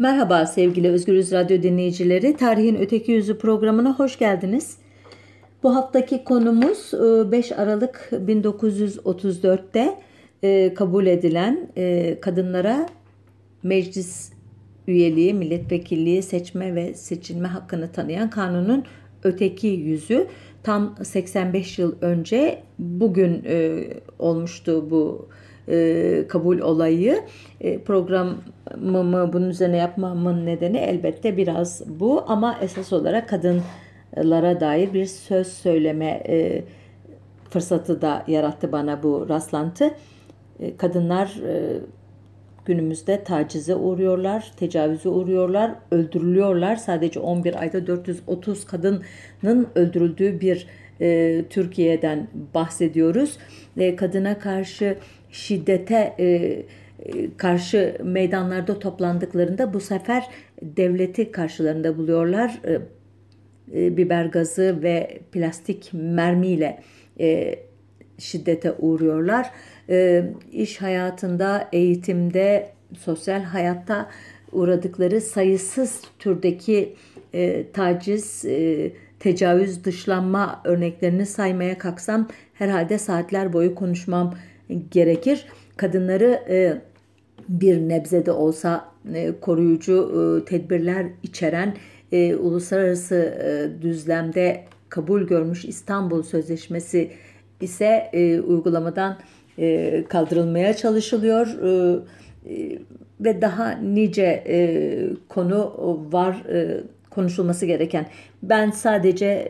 Merhaba sevgili Özgürüz Radyo dinleyicileri. Tarihin Öteki Yüzü programına hoş geldiniz. Bu haftaki konumuz 5 e, Aralık 1934'te e, kabul edilen e, kadınlara meclis üyeliği, milletvekilliği, seçme ve seçilme hakkını tanıyan kanunun öteki yüzü. Tam 85 yıl önce bugün olmuştu bu e, kabul olayı. E, programımı bunun üzerine yapmamın nedeni elbette biraz bu ama esas olarak kadınlara dair bir söz söyleme e, fırsatı da yarattı bana bu rastlantı. E, kadınlar e, günümüzde tacize uğruyorlar, tecavüze uğruyorlar, öldürülüyorlar. Sadece 11 ayda 430 kadının öldürüldüğü bir e, Türkiye'den bahsediyoruz. E, kadına karşı şiddete e, e, karşı meydanlarda toplandıklarında bu sefer devleti karşılarında buluyorlar. E, e, biber gazı ve plastik mermiyle e, şiddete uğruyorlar. E, iş hayatında, eğitimde, sosyal hayatta uğradıkları sayısız türdeki e, taciz, e, tecavüz, dışlanma örneklerini saymaya kalksam herhalde saatler boyu konuşmam gerekir. Kadınları e, bir nebze de olsa e, koruyucu e, tedbirler içeren e, uluslararası düzlemde kabul görmüş İstanbul Sözleşmesi ise uygulamadan kaldırılmaya çalışılıyor ve daha nice konu var konuşulması gereken. Ben sadece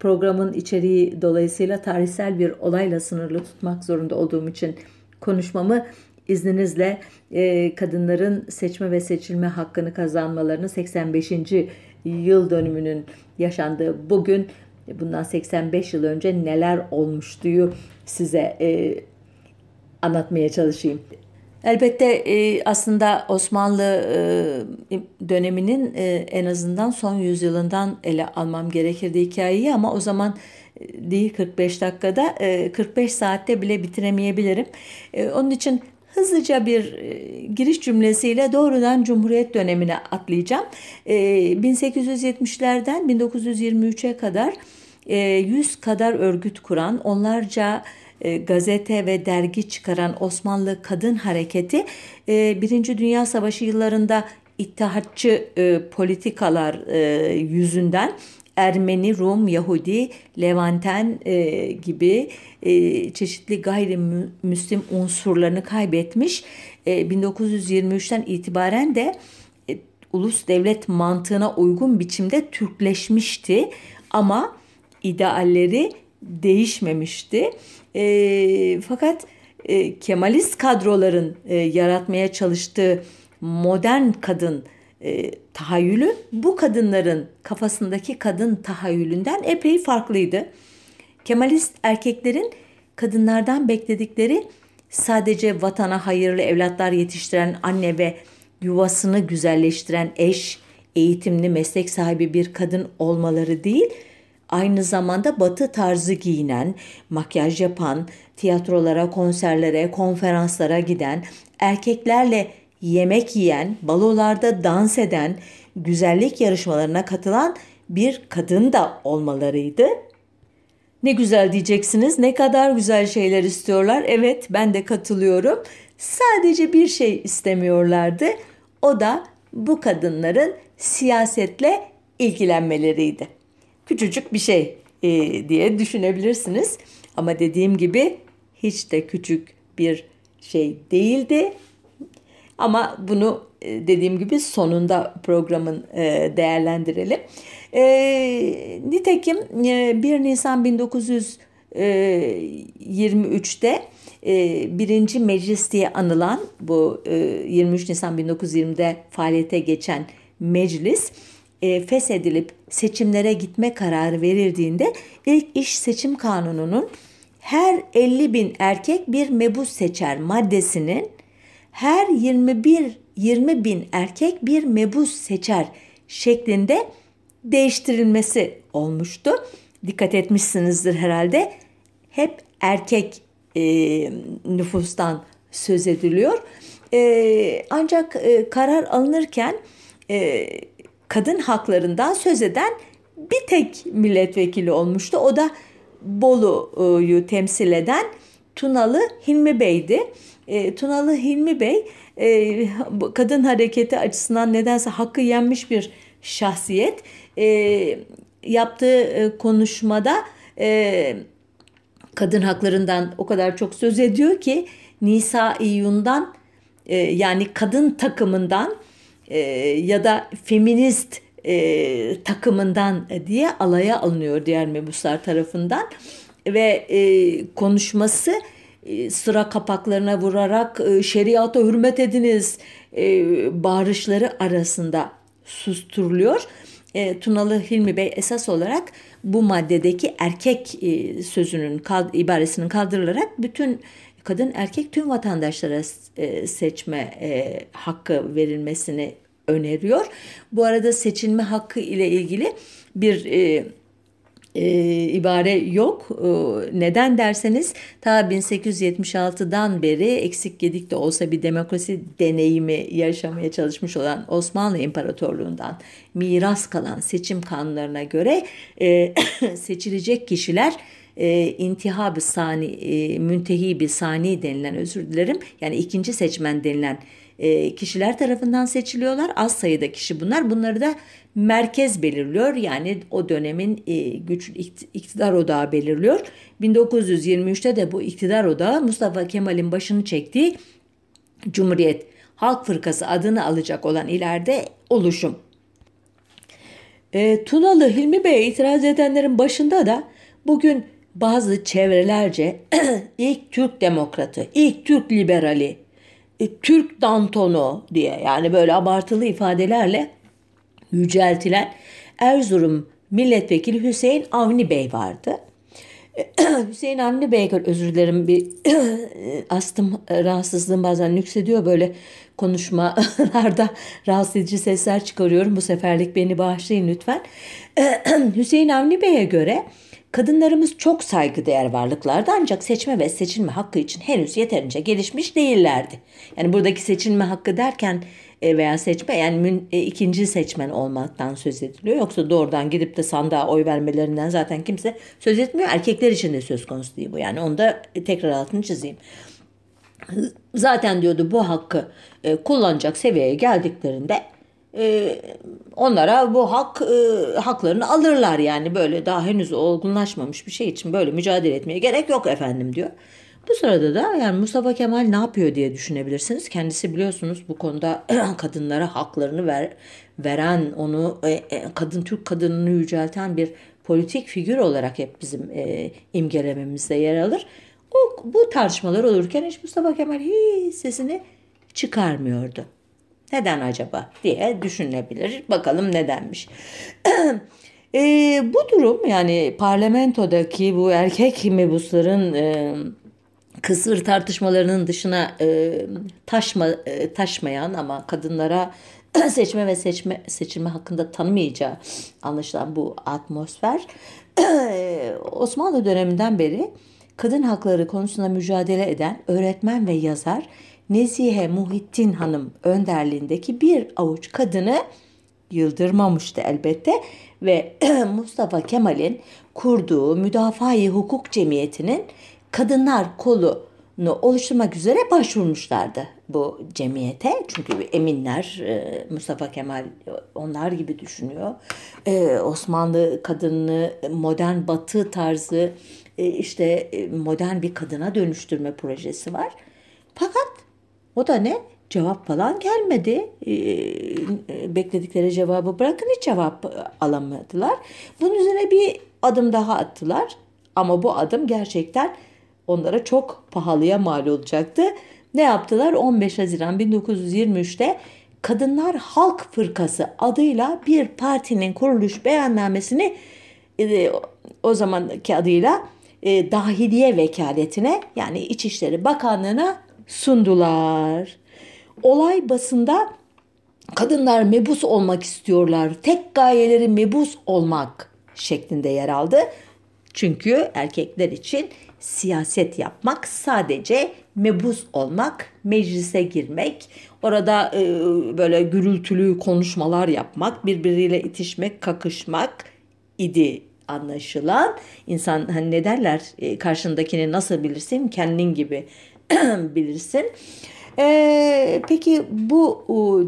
programın içeriği dolayısıyla tarihsel bir olayla sınırlı tutmak zorunda olduğum için konuşmamı izninizle e, kadınların seçme ve seçilme hakkını kazanmalarının 85. yıl dönümünün yaşandığı bugün bundan 85 yıl önce neler olmuştuyu size e, anlatmaya çalışayım. Elbette e, aslında Osmanlı e, döneminin e, en azından son yüzyılından ele almam gerekirdi hikayeyi ama o zaman e, değil 45 dakikada e, 45 saatte bile bitiremeyebilirim. E, onun için hızlıca bir e, giriş cümlesiyle doğrudan Cumhuriyet dönemine atlayacağım. E, 1870'lerden 1923'e kadar e, 100 kadar örgüt kuran, onlarca e, gazete ve dergi çıkaran Osmanlı Kadın Hareketi e, Birinci Dünya Savaşı yıllarında İttihatçı e, politikalar e, yüzünden Ermeni, Rum, Yahudi, Levanten e, gibi e, çeşitli gayrimüslim unsurlarını kaybetmiş. E, 1923'ten itibaren de e, ulus devlet mantığına uygun biçimde Türkleşmişti ama idealleri değişmemişti. E, fakat e, Kemalist kadroların e, yaratmaya çalıştığı modern kadın e, tahayyülü bu kadınların kafasındaki kadın tahayyülünden epey farklıydı. Kemalist erkeklerin kadınlardan bekledikleri sadece vatana hayırlı evlatlar yetiştiren anne ve yuvasını güzelleştiren eş, eğitimli meslek sahibi bir kadın olmaları değil, aynı zamanda batı tarzı giyinen, makyaj yapan, tiyatrolara, konserlere, konferanslara giden, erkeklerle yemek yiyen, balolarda dans eden, güzellik yarışmalarına katılan bir kadın da olmalarıydı. Ne güzel diyeceksiniz. Ne kadar güzel şeyler istiyorlar. Evet, ben de katılıyorum. Sadece bir şey istemiyorlardı. O da bu kadınların siyasetle ilgilenmeleriydi küçücük bir şey e, diye düşünebilirsiniz. Ama dediğim gibi hiç de küçük bir şey değildi. Ama bunu e, dediğim gibi sonunda programın e, değerlendirelim. E, nitekim e, 1 Nisan 1923'te e, birinci meclis diye anılan bu e, 23 Nisan 1920'de faaliyete geçen meclis e, feshedilip seçimlere gitme kararı verildiğinde ilk iş seçim kanununun her 50 bin erkek bir mebus seçer maddesinin her 21 20 bin erkek bir mebus seçer şeklinde değiştirilmesi olmuştu. Dikkat etmişsinizdir herhalde. Hep erkek e, nüfustan söz ediliyor. E, ancak e, karar alınırken e, kadın haklarından söz eden bir tek milletvekili olmuştu. O da Bolu'yu temsil eden Tunalı Hilmi Bey'di. E, Tunalı Hilmi Bey e, kadın hareketi açısından nedense hakkı yenmiş bir şahsiyet. E, yaptığı e, konuşmada e, kadın haklarından o kadar çok söz ediyor ki Nisa İyun'dan e, yani kadın takımından e, ya da feminist e, takımından diye alaya alınıyor diğer mebuslar tarafından ve e, konuşması e, sıra kapaklarına vurarak e, şeriata hürmet ediniz e, bağırışları arasında susturuluyor. E, Tunalı Hilmi Bey esas olarak bu maddedeki erkek e, sözünün kal, ibaresinin kaldırılarak bütün kadın erkek tüm vatandaşlara e, seçme e, hakkı verilmesini öneriyor. Bu arada seçilme hakkı ile ilgili bir e, e, ibare yok. E, neden derseniz ta 1876'dan beri eksik gedik de olsa bir demokrasi deneyimi yaşamaya çalışmış olan Osmanlı İmparatorluğundan miras kalan seçim kanunlarına göre e, seçilecek kişiler e, intihab-ı sani, e, müntehi sani denilen özür dilerim. Yani ikinci seçmen denilen e, kişiler tarafından seçiliyorlar. Az sayıda kişi bunlar. Bunları da merkez belirliyor. Yani o dönemin e, güç iktidar odağı belirliyor. 1923'te de bu iktidar odağı Mustafa Kemal'in başını çektiği Cumhuriyet Halk Fırkası adını alacak olan ileride oluşum. E, Tunalı Hilmi Bey itiraz edenlerin başında da bugün bazı çevrelerce ilk Türk demokratı, ilk Türk liberali, e, Türk Dantonu diye yani böyle abartılı ifadelerle yüceltilen Erzurum Milletvekili Hüseyin Avni Bey vardı. Hüseyin Avni Bey özür dilerim bir astım rahatsızlığım bazen yükseliyor böyle konuşmalarda rahatsız edici sesler çıkarıyorum. Bu seferlik beni bağışlayın lütfen. Hüseyin Avni Bey'e göre Kadınlarımız çok saygıdeğer varlıklardı ancak seçme ve seçilme hakkı için henüz yeterince gelişmiş değillerdi. Yani buradaki seçilme hakkı derken e, veya seçme yani e, ikinci seçmen olmaktan söz ediliyor. Yoksa doğrudan gidip de sandığa oy vermelerinden zaten kimse söz etmiyor. Erkekler için de söz konusu değil bu. Yani onu da tekrar altını çizeyim. Zaten diyordu bu hakkı e, kullanacak seviyeye geldiklerinde e, onlara bu hak e, haklarını alırlar yani böyle daha henüz olgunlaşmamış bir şey için böyle mücadele etmeye gerek yok efendim diyor. Bu sırada da yani Mustafa Kemal ne yapıyor diye düşünebilirsiniz. Kendisi biliyorsunuz bu konuda kadınlara haklarını ver, veren, onu e, e, kadın Türk kadınını yücelten bir politik figür olarak hep bizim e, imgelememizde yer alır. O, bu tartışmalar olurken hiç Mustafa Kemal hiç sesini çıkarmıyordu. Neden acaba diye düşünülebilir. Bakalım nedenmiş. e, bu durum yani parlamentodaki bu erkek mebusların e, kısır tartışmalarının dışına e, taşma e, taşmayan ama kadınlara seçme ve seçme seçilme hakkında tanımayacağı anlaşılan bu atmosfer e, Osmanlı döneminden beri kadın hakları konusunda mücadele eden öğretmen ve yazar Nezihe Muhittin Hanım önderliğindeki bir avuç kadını yıldırmamıştı elbette ve Mustafa Kemal'in kurduğu Müdafaa-i Hukuk Cemiyeti'nin kadınlar kolunu oluşturmak üzere başvurmuşlardı bu cemiyete. Çünkü eminler e, Mustafa Kemal onlar gibi düşünüyor. E, Osmanlı kadını modern batı tarzı e, işte modern bir kadına dönüştürme projesi var. Fakat o da ne? Cevap falan gelmedi. Ee, bekledikleri cevabı bırakın hiç cevap alamadılar. Bunun üzerine bir adım daha attılar. Ama bu adım gerçekten onlara çok pahalıya mal olacaktı. Ne yaptılar? 15 Haziran 1923'te Kadınlar Halk Fırkası adıyla bir partinin kuruluş beyannamesini e, o zamanki adıyla e, dahiliye vekaletine yani İçişleri Bakanlığı'na sundular. Olay basında kadınlar mebus olmak istiyorlar. Tek gayeleri mebus olmak şeklinde yer aldı. Çünkü erkekler için siyaset yapmak, sadece mebus olmak, meclise girmek, orada e, böyle gürültülü konuşmalar yapmak, birbiriyle itişmek, kakışmak idi anlaşılan. İnsan hani ne derler e, karşındakini nasıl bilirsin kendin gibi bilirsin. Ee, peki bu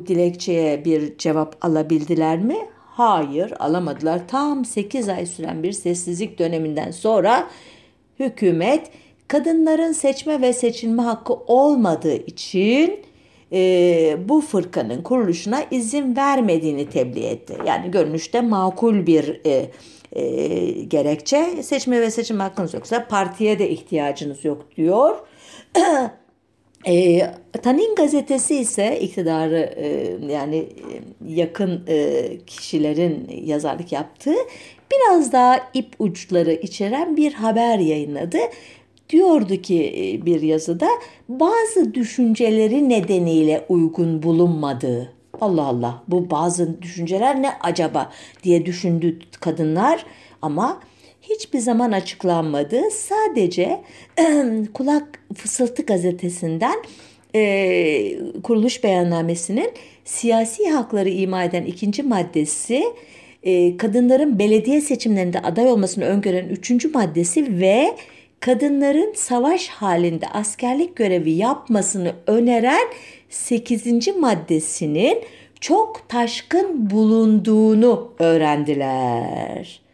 dilekçeye bir cevap alabildiler mi? Hayır alamadılar. Tam 8 ay süren bir sessizlik döneminden sonra hükümet kadınların seçme ve seçilme hakkı olmadığı için e, bu fırkanın kuruluşuna izin vermediğini tebliğ etti. Yani görünüşte makul bir e, e, gerekçe. Seçme ve seçim hakkınız yoksa partiye de ihtiyacınız yok diyor. E, Tanin gazetesi ise iktidarı e, yani e, yakın e, kişilerin yazarlık yaptığı biraz daha ip uçları içeren bir haber yayınladı. Diyordu ki e, bir yazıda bazı düşünceleri nedeniyle uygun bulunmadığı. Allah Allah bu bazı düşünceler ne acaba diye düşündü kadınlar ama hiçbir zaman açıklanmadı. Sadece kulak fısıltı gazetesinden e, kuruluş beyannamesinin siyasi hakları ima eden ikinci maddesi e, kadınların belediye seçimlerinde aday olmasını öngören üçüncü maddesi ve kadınların savaş halinde askerlik görevi yapmasını öneren 8. maddesinin çok taşkın bulunduğunu öğrendiler.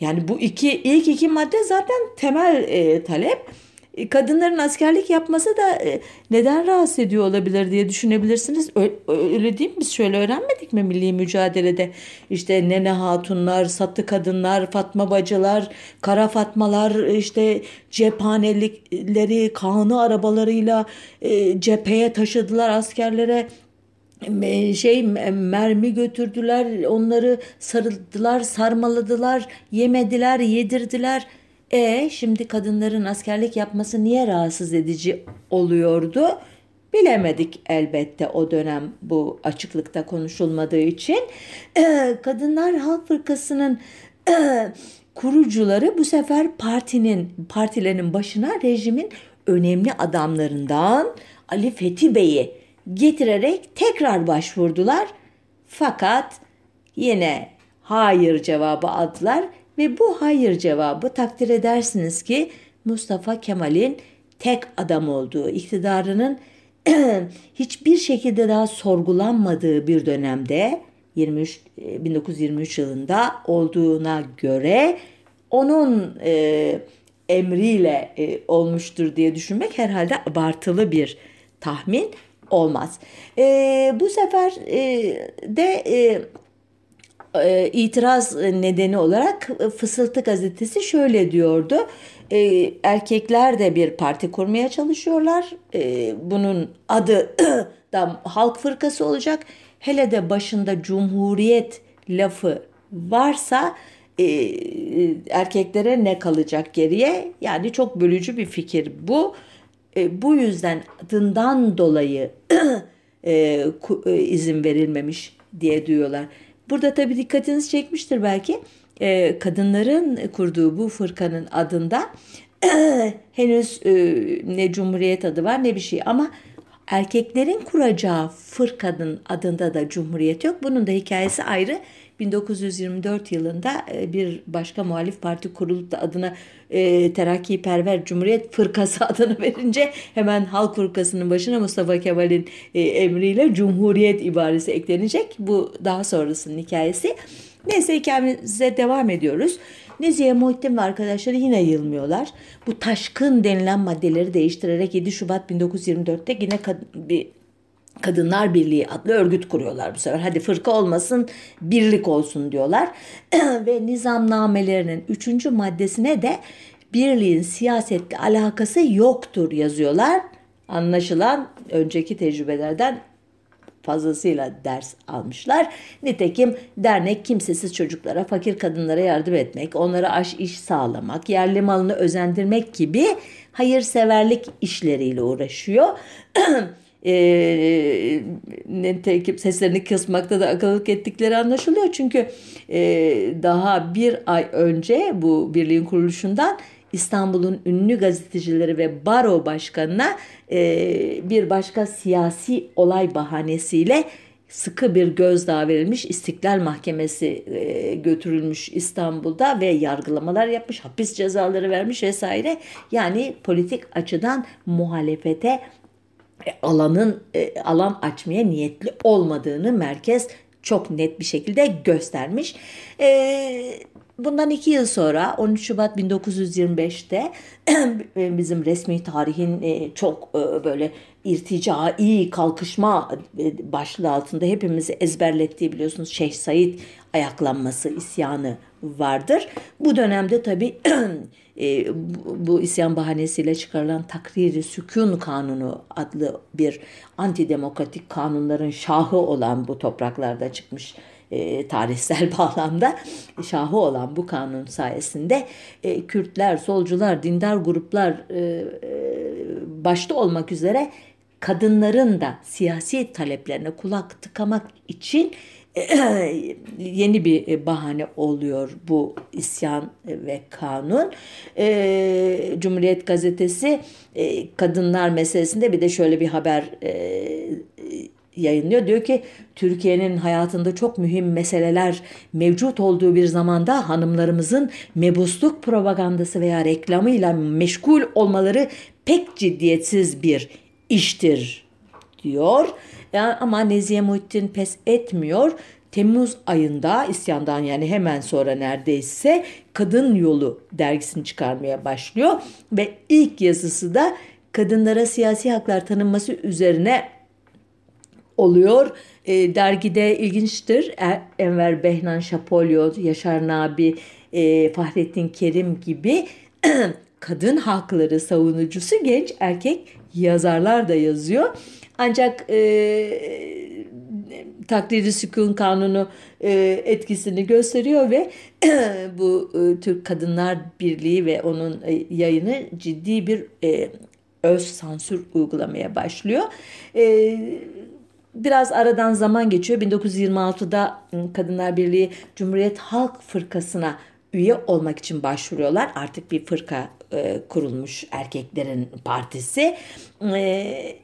Yani bu iki ilk iki madde zaten temel e, talep. E, kadınların askerlik yapması da e, neden rahatsız ediyor olabilir diye düşünebilirsiniz. Öyle, değil mi? Biz şöyle öğrenmedik mi milli mücadelede? İşte Nene Hatunlar, Satı Kadınlar, Fatma Bacılar, Kara Fatmalar, işte cephanelikleri, kanı arabalarıyla e, cepheye taşıdılar askerlere şey mermi götürdüler onları sarıldılar sarmaladılar yemediler yedirdiler. E şimdi kadınların askerlik yapması niye rahatsız edici oluyordu? Bilemedik elbette o dönem bu açıklıkta konuşulmadığı için. E, kadınlar halk fırkasının e, kurucuları bu sefer partinin partilerin başına rejimin önemli adamlarından Ali Fethi Bey'i getirerek tekrar başvurdular. Fakat yine hayır cevabı aldılar ve bu hayır cevabı takdir edersiniz ki Mustafa Kemal'in tek adam olduğu, iktidarının hiçbir şekilde daha sorgulanmadığı bir dönemde 23 1923 yılında olduğuna göre onun e, emriyle e, olmuştur diye düşünmek herhalde abartılı bir tahmin olmaz. E, bu sefer e, de e, e, itiraz nedeni olarak Fısıltı gazetesi şöyle diyordu. E, erkekler de bir parti kurmaya çalışıyorlar. E, bunun adı da Halk Fırkası olacak. Hele de başında Cumhuriyet lafı varsa e, erkeklere ne kalacak geriye? Yani çok bölücü bir fikir bu. E, bu yüzden adından dolayı e, ku, e, izin verilmemiş diye diyorlar. Burada tabii dikkatinizi çekmiştir belki. E, kadınların kurduğu bu fırkanın adında henüz e, ne cumhuriyet adı var ne bir şey ama erkeklerin kuracağı fırkanın adında da cumhuriyet yok. Bunun da hikayesi ayrı. 1924 yılında e, bir başka muhalif parti kurulup da adına e, Terakkiperver Cumhuriyet Fırkası adını verince hemen Halk Fırkası'nın başına Mustafa Kemal'in e, emriyle Cumhuriyet ibaresi eklenecek. Bu daha sonrasının hikayesi. Neyse hikayemize devam ediyoruz. Nezihe Muhittin ve arkadaşları yine yılmıyorlar. Bu taşkın denilen maddeleri değiştirerek 7 Şubat 1924'te yine bir Kadınlar Birliği adlı örgüt kuruyorlar bu sefer. Hadi fırka olmasın, birlik olsun diyorlar. Ve nizamnamelerinin üçüncü maddesine de birliğin siyasetle alakası yoktur yazıyorlar. Anlaşılan önceki tecrübelerden fazlasıyla ders almışlar. Nitekim dernek kimsesiz çocuklara, fakir kadınlara yardım etmek, onlara aş iş sağlamak, yerli malını özendirmek gibi hayırseverlik işleriyle uğraşıyor. e, nitekim seslerini kısmakta da akıllık ettikleri anlaşılıyor. Çünkü e, daha bir ay önce bu birliğin kuruluşundan İstanbul'un ünlü gazetecileri ve baro başkanına e, bir başka siyasi olay bahanesiyle sıkı bir gözdağı verilmiş İstiklal Mahkemesi e, götürülmüş İstanbul'da ve yargılamalar yapmış, hapis cezaları vermiş vesaire. Yani politik açıdan muhalefete alanın e, alan açmaya niyetli olmadığını merkez çok net bir şekilde göstermiş. E, bundan iki yıl sonra 13 Şubat 1925'te bizim resmi tarihin e, çok e, böyle irticai kalkışma e, başlığı altında hepimizi ezberlettiği biliyorsunuz Şeyh Said ayaklanması isyanı vardır. Bu dönemde tabi bu isyan bahanesiyle çıkarılan Takriri Sükun Kanunu adlı bir antidemokratik kanunların şahı olan bu topraklarda çıkmış e, tarihsel bağlamda şahı olan bu kanun sayesinde e, Kürtler, solcular, dindar gruplar e, e, başta olmak üzere kadınların da siyasi taleplerine kulak tıkamak için yeni bir bahane oluyor bu isyan ve kanun. E, Cumhuriyet Gazetesi e, kadınlar meselesinde bir de şöyle bir haber e, yayınlıyor. Diyor ki Türkiye'nin hayatında çok mühim meseleler mevcut olduğu bir zamanda hanımlarımızın mebusluk propagandası veya reklamıyla meşgul olmaları pek ciddiyetsiz bir iştir diyor. Yani ama Nezihe Muhittin pes etmiyor. Temmuz ayında isyandan yani hemen sonra neredeyse Kadın Yolu dergisini çıkarmaya başlıyor ve ilk yazısı da kadınlara siyasi haklar tanınması üzerine oluyor. E, dergide ilginçtir. E, Enver Behnan Şapolyo, Yaşar Nabi, e, Fahrettin Kerim gibi kadın hakları savunucusu genç erkek yazarlar da yazıyor. Ancak e, takdiri sükun kanunu e, etkisini gösteriyor ve bu e, Türk Kadınlar Birliği ve onun e, yayını ciddi bir e, öz sansür uygulamaya başlıyor. E, biraz aradan zaman geçiyor. 1926'da ıı, Kadınlar Birliği Cumhuriyet Halk Fırkası'na üye olmak için başvuruyorlar. Artık bir fırka e, kurulmuş erkeklerin partisi. E,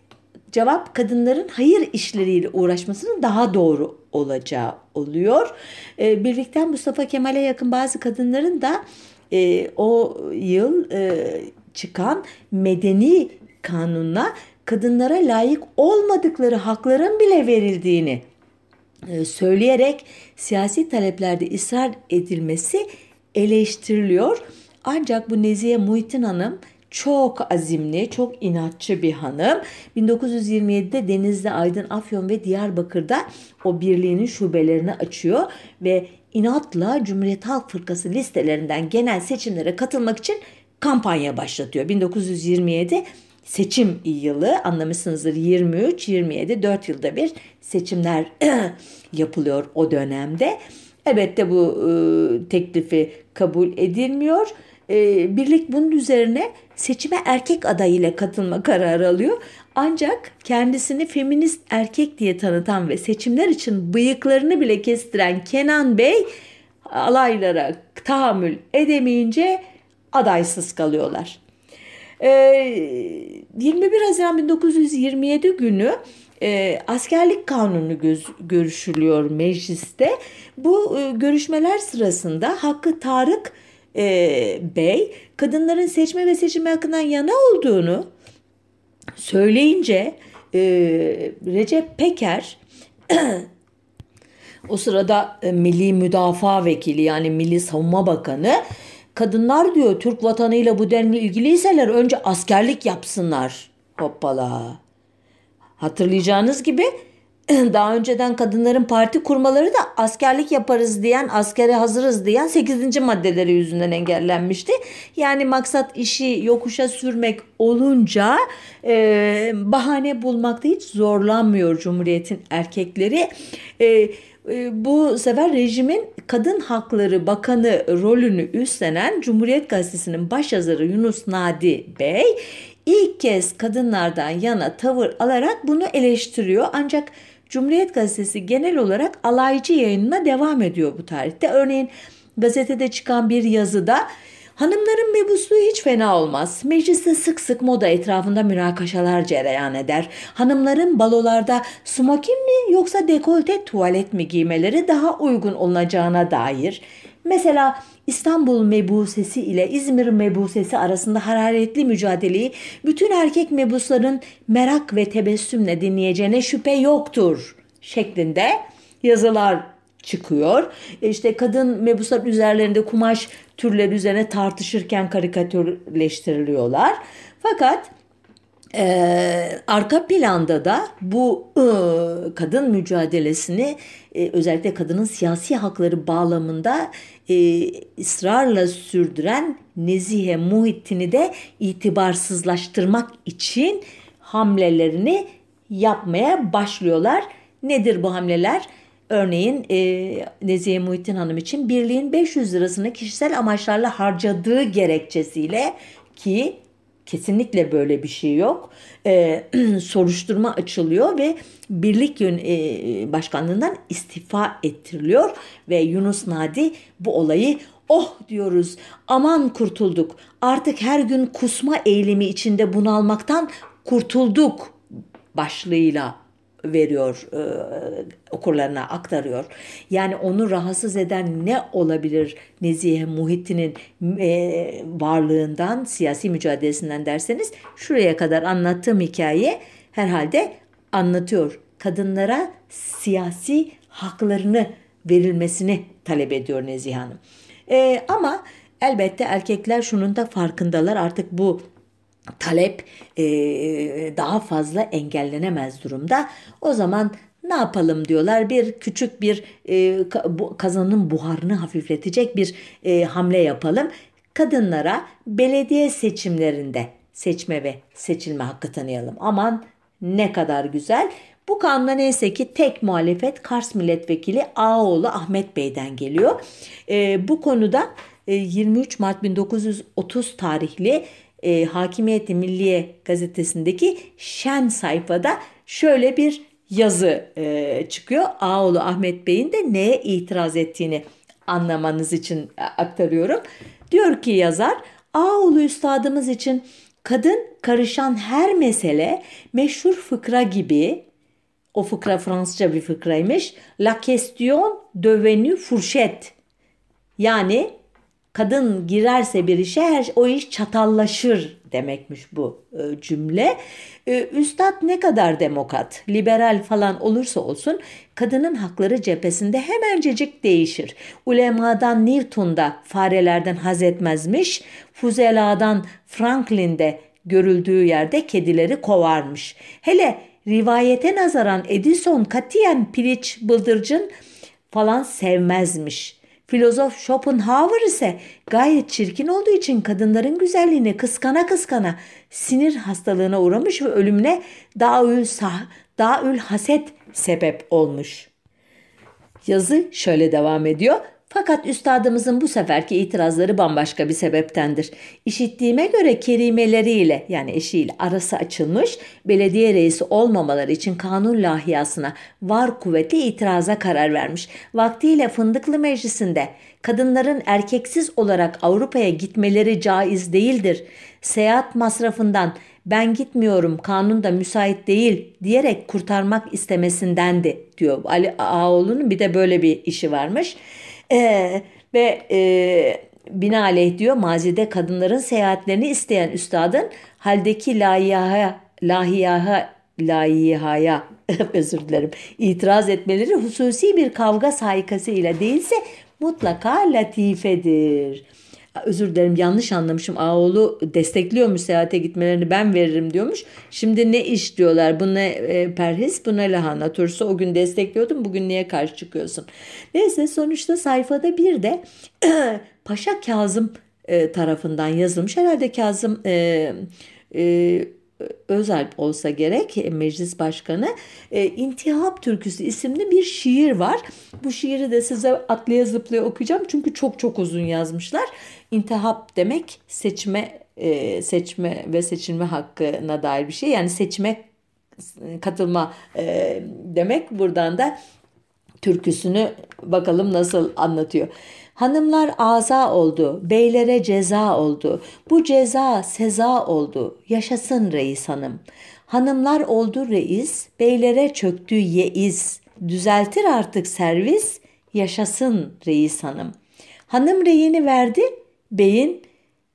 cevap kadınların hayır işleriyle uğraşmasının daha doğru olacağı oluyor. E, birlikten Mustafa Kemal'e yakın bazı kadınların da e, o yıl e, çıkan medeni kanunla kadınlara layık olmadıkları hakların bile verildiğini e, söyleyerek siyasi taleplerde ısrar edilmesi eleştiriliyor. Ancak bu Nezihe Muhittin Hanım çok azimli, çok inatçı bir hanım. 1927'de Denizli, Aydın, Afyon ve Diyarbakır'da o birliğinin şubelerini açıyor ve inatla Cumhuriyet Halk Fırkası listelerinden genel seçimlere katılmak için kampanya başlatıyor. 1927 seçim yılı anlamışsınızdır 23, 27, 4 yılda bir seçimler yapılıyor o dönemde. Elbette bu e, teklifi kabul edilmiyor. E, birlik bunun üzerine seçime erkek adayıyla katılma kararı alıyor. Ancak kendisini feminist erkek diye tanıtan ve seçimler için bıyıklarını bile kestiren Kenan Bey alaylara tahammül edemeyince adaysız kalıyorlar. 21 ee, Haziran 1927 günü e, askerlik kanunu görüşülüyor mecliste. Bu e, görüşmeler sırasında Hakkı Tarık e, Bey kadınların seçme ve seçilme hakkından yana olduğunu söyleyince Recep Peker o sırada Milli Müdafaa Vekili yani Milli Savunma Bakanı Kadınlar diyor Türk vatanıyla bu denli ilgiliyseler önce askerlik yapsınlar. Hoppala. Hatırlayacağınız gibi daha önceden kadınların parti kurmaları da askerlik yaparız diyen, askere hazırız diyen 8. maddeleri yüzünden engellenmişti. Yani maksat işi yokuşa sürmek olunca e, bahane bulmakta hiç zorlanmıyor Cumhuriyet'in erkekleri. E, ee, bu sefer rejimin kadın hakları bakanı rolünü üstlenen Cumhuriyet Gazetesi'nin başyazarı Yunus Nadi Bey ilk kez kadınlardan yana tavır alarak bunu eleştiriyor. Ancak Cumhuriyet Gazetesi genel olarak alaycı yayınına devam ediyor bu tarihte. Örneğin gazetede çıkan bir yazıda Hanımların mebusluğu hiç fena olmaz. Mecliste sık sık moda etrafında münakaşalar cereyan eder. Hanımların balolarda smokin mi yoksa dekolte tuvalet mi giymeleri daha uygun olacağına dair. Mesela İstanbul mebusesi ile İzmir mebusesi arasında hararetli mücadeleyi bütün erkek mebusların merak ve tebessümle dinleyeceğine şüphe yoktur şeklinde yazılar çıkıyor. E işte kadın mebusların üzerlerinde kumaş türleri üzerine tartışırken karikatürleştiriliyorlar. Fakat ee, arka planda da bu e, kadın mücadelesini e, özellikle kadının siyasi hakları bağlamında e, ısrarla sürdüren Nezihe Muhittin'i de itibarsızlaştırmak için hamlelerini yapmaya başlıyorlar. Nedir bu hamleler? Örneğin e, Nezihe Muhittin Hanım için birliğin 500 lirasını kişisel amaçlarla harcadığı gerekçesiyle ki kesinlikle böyle bir şey yok. E, soruşturma açılıyor ve birlik yön, e, başkanlığından istifa ettiriliyor. Ve Yunus Nadi bu olayı oh diyoruz aman kurtulduk. Artık her gün kusma eğilimi içinde bunalmaktan kurtulduk. başlığıyla veriyor e, okurlarına aktarıyor. Yani onu rahatsız eden ne olabilir Nezihe Muhittin'in e, varlığından, siyasi mücadelesinden derseniz şuraya kadar anlattığım hikaye herhalde anlatıyor. Kadınlara siyasi haklarını verilmesini talep ediyor Nezihe Hanım. E, ama elbette erkekler şunun da farkındalar artık bu talep e, daha fazla engellenemez durumda. O zaman ne yapalım diyorlar bir küçük bir e, kazanın buharını hafifletecek bir e, hamle yapalım. Kadınlara belediye seçimlerinde seçme ve seçilme hakkı tanıyalım. Aman ne kadar güzel. Bu kanuna neyse ki tek muhalefet Kars Milletvekili Ağoğlu Ahmet Bey'den geliyor. E, bu konuda e, 23 Mart 1930 tarihli e, Hakimiyeti Milliye gazetesindeki şen sayfada şöyle bir yazı e, çıkıyor. Ağoğlu Ahmet Bey'in de neye itiraz ettiğini anlamanız için aktarıyorum. Diyor ki yazar, Ağoğlu üstadımız için kadın karışan her mesele meşhur fıkra gibi, o fıkra Fransızca bir fıkraymış, La question devenue fourchette. Yani kadın girerse bir işe her o iş çatallaşır demekmiş bu e, cümle. E, üstad ne kadar demokrat, liberal falan olursa olsun kadının hakları cephesinde hemencecik değişir. Ulemadan Newton'da farelerden haz etmezmiş, Fuzela'dan Franklin'de görüldüğü yerde kedileri kovarmış. Hele rivayete nazaran Edison katiyen piliç bıldırcın falan sevmezmiş.'' Filozof Schopenhauer ise gayet çirkin olduğu için kadınların güzelliğini kıskana kıskana sinir hastalığına uğramış ve ölümüne daül, sah, daül haset sebep olmuş. Yazı şöyle devam ediyor. Fakat üstadımızın bu seferki itirazları bambaşka bir sebeptendir. İşittiğime göre kerimeleriyle yani eşiyle arası açılmış, belediye reisi olmamaları için kanun lahiyasına var kuvvetli itiraza karar vermiş. Vaktiyle Fındıklı Meclisi'nde kadınların erkeksiz olarak Avrupa'ya gitmeleri caiz değildir. Seyahat masrafından ben gitmiyorum kanun da müsait değil diyerek kurtarmak istemesindendi diyor. Ali Ağoğlu'nun bir de böyle bir işi varmış. Ee, ve e, binaenaleyh diyor mazide kadınların seyahatlerini isteyen üstadın haldeki lahiyaha, lahiyaha, lahiyahaya özür dilerim itiraz etmeleri hususi bir kavga saykası ile değilse mutlaka latifedir özür dilerim yanlış anlamışım. Ağoğlu destekliyormuş seyahate gitmelerini ben veririm diyormuş. Şimdi ne iş diyorlar. Bu ne e, perhis bu ne lahana turşusu. O gün destekliyordun bugün niye karşı çıkıyorsun? Neyse sonuçta sayfada bir de Paşa Kazım e, tarafından yazılmış. Herhalde Kazım e, e, Özalp olsa gerek e, meclis başkanı e, İntihap Türküsü isimli bir şiir var. Bu şiiri de size atlaya zıplaya okuyacağım çünkü çok çok uzun yazmışlar. İntihap demek seçme e, seçme ve seçilme hakkına dair bir şey. Yani seçime katılma e, demek. Buradan da türküsünü bakalım nasıl anlatıyor. Hanımlar aza oldu, beylere ceza oldu. Bu ceza seza oldu. Yaşasın reis hanım. Hanımlar oldu reis, beylere çöktü yeiz. Düzeltir artık servis, yaşasın reis hanım. Hanım reyini verdi, beyin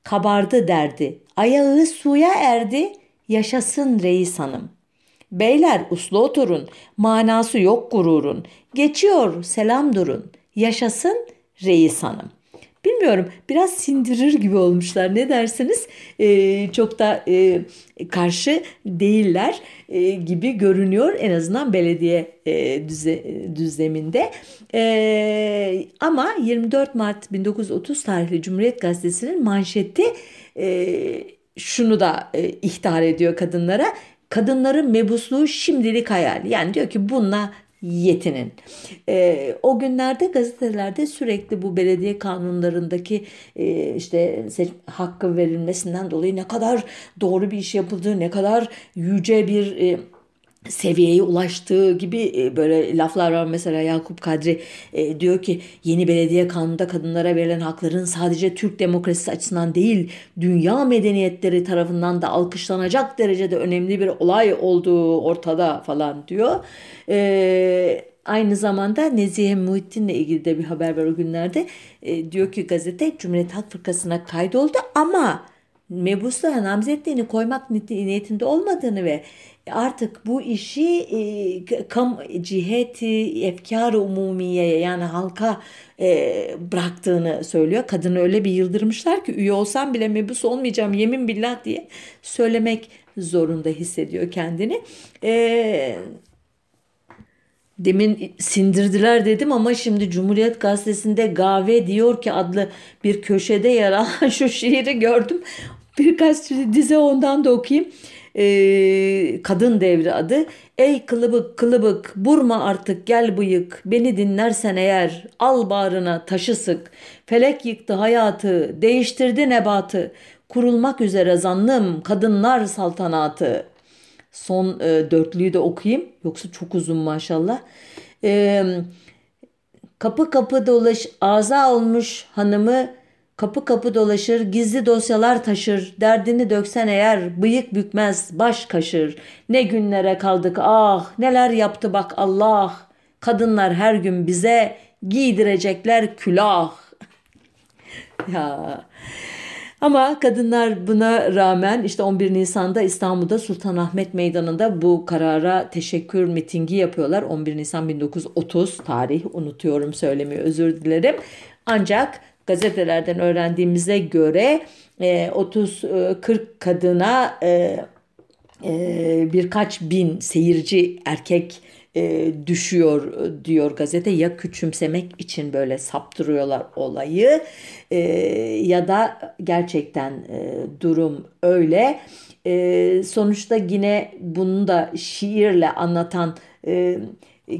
kabardı derdi. Ayağı suya erdi, yaşasın reis hanım. Beyler uslu oturun, manası yok gururun. Geçiyor selam durun, yaşasın reis hanım. Bilmiyorum biraz sindirir gibi olmuşlar. Ne dersiniz? Ee, çok da e, karşı değiller e, gibi görünüyor en azından belediye e, düze, düzleminde. E, ama 24 Mart 1930 tarihli Cumhuriyet Gazetesi'nin manşeti e, şunu da e, ihtar ediyor kadınlara. Kadınların mebusluğu şimdilik hayal. Yani diyor ki bununla yetinin. E, o günlerde gazetelerde sürekli bu belediye kanunlarındaki e, işte hakkı verilmesinden dolayı ne kadar doğru bir iş yapıldığı, ne kadar yüce bir e, seviyeye ulaştığı gibi e, böyle laflar var. Mesela Yakup Kadri e, diyor ki yeni belediye kanununda kadınlara verilen hakların sadece Türk demokrasisi açısından değil dünya medeniyetleri tarafından da alkışlanacak derecede önemli bir olay olduğu ortada falan diyor. E, aynı zamanda Nezihe Muhittin'le ilgili de bir haber var o günlerde. E, diyor ki gazete Cumhuriyet Halk Fırkası'na kaydoldu ama mebusta namzetliğini koymak niyetinde olmadığını ve artık bu işi e, kam ciheti efkar umumiyeye yani halka e, bıraktığını söylüyor. Kadını öyle bir yıldırmışlar ki üye olsam bile mebus olmayacağım yemin billah diye söylemek zorunda hissediyor kendini. E, Demin sindirdiler dedim ama şimdi Cumhuriyet Gazetesi'nde Gave diyor ki adlı bir köşede yer alan şu şiiri gördüm. Birkaç dize ondan da okuyayım e, kadın devri adı. Ey kılıbık kılıbık burma artık gel bıyık beni dinlersen eğer al bağrına taşı sık. Felek yıktı hayatı değiştirdi nebatı kurulmak üzere zannım kadınlar saltanatı. Son e, dörtlüyü de okuyayım yoksa çok uzun maşallah. E, kapı kapı dolaş ağza olmuş hanımı Kapı kapı dolaşır, gizli dosyalar taşır, derdini döksen eğer bıyık bükmez, baş kaşır. Ne günlere kaldık ah, neler yaptı bak Allah. Kadınlar her gün bize giydirecekler külah. ya ama kadınlar buna rağmen işte 11 Nisan'da İstanbul'da Sultanahmet Meydanı'nda bu karara teşekkür mitingi yapıyorlar. 11 Nisan 1930 tarih unutuyorum söylemeyi özür dilerim. Ancak gazetelerden öğrendiğimize göre 30-40 e, kadına e, e, birkaç bin seyirci erkek düşüyor diyor gazete. Ya küçümsemek için böyle saptırıyorlar olayı ya da gerçekten durum öyle. Sonuçta yine bunu da şiirle anlatan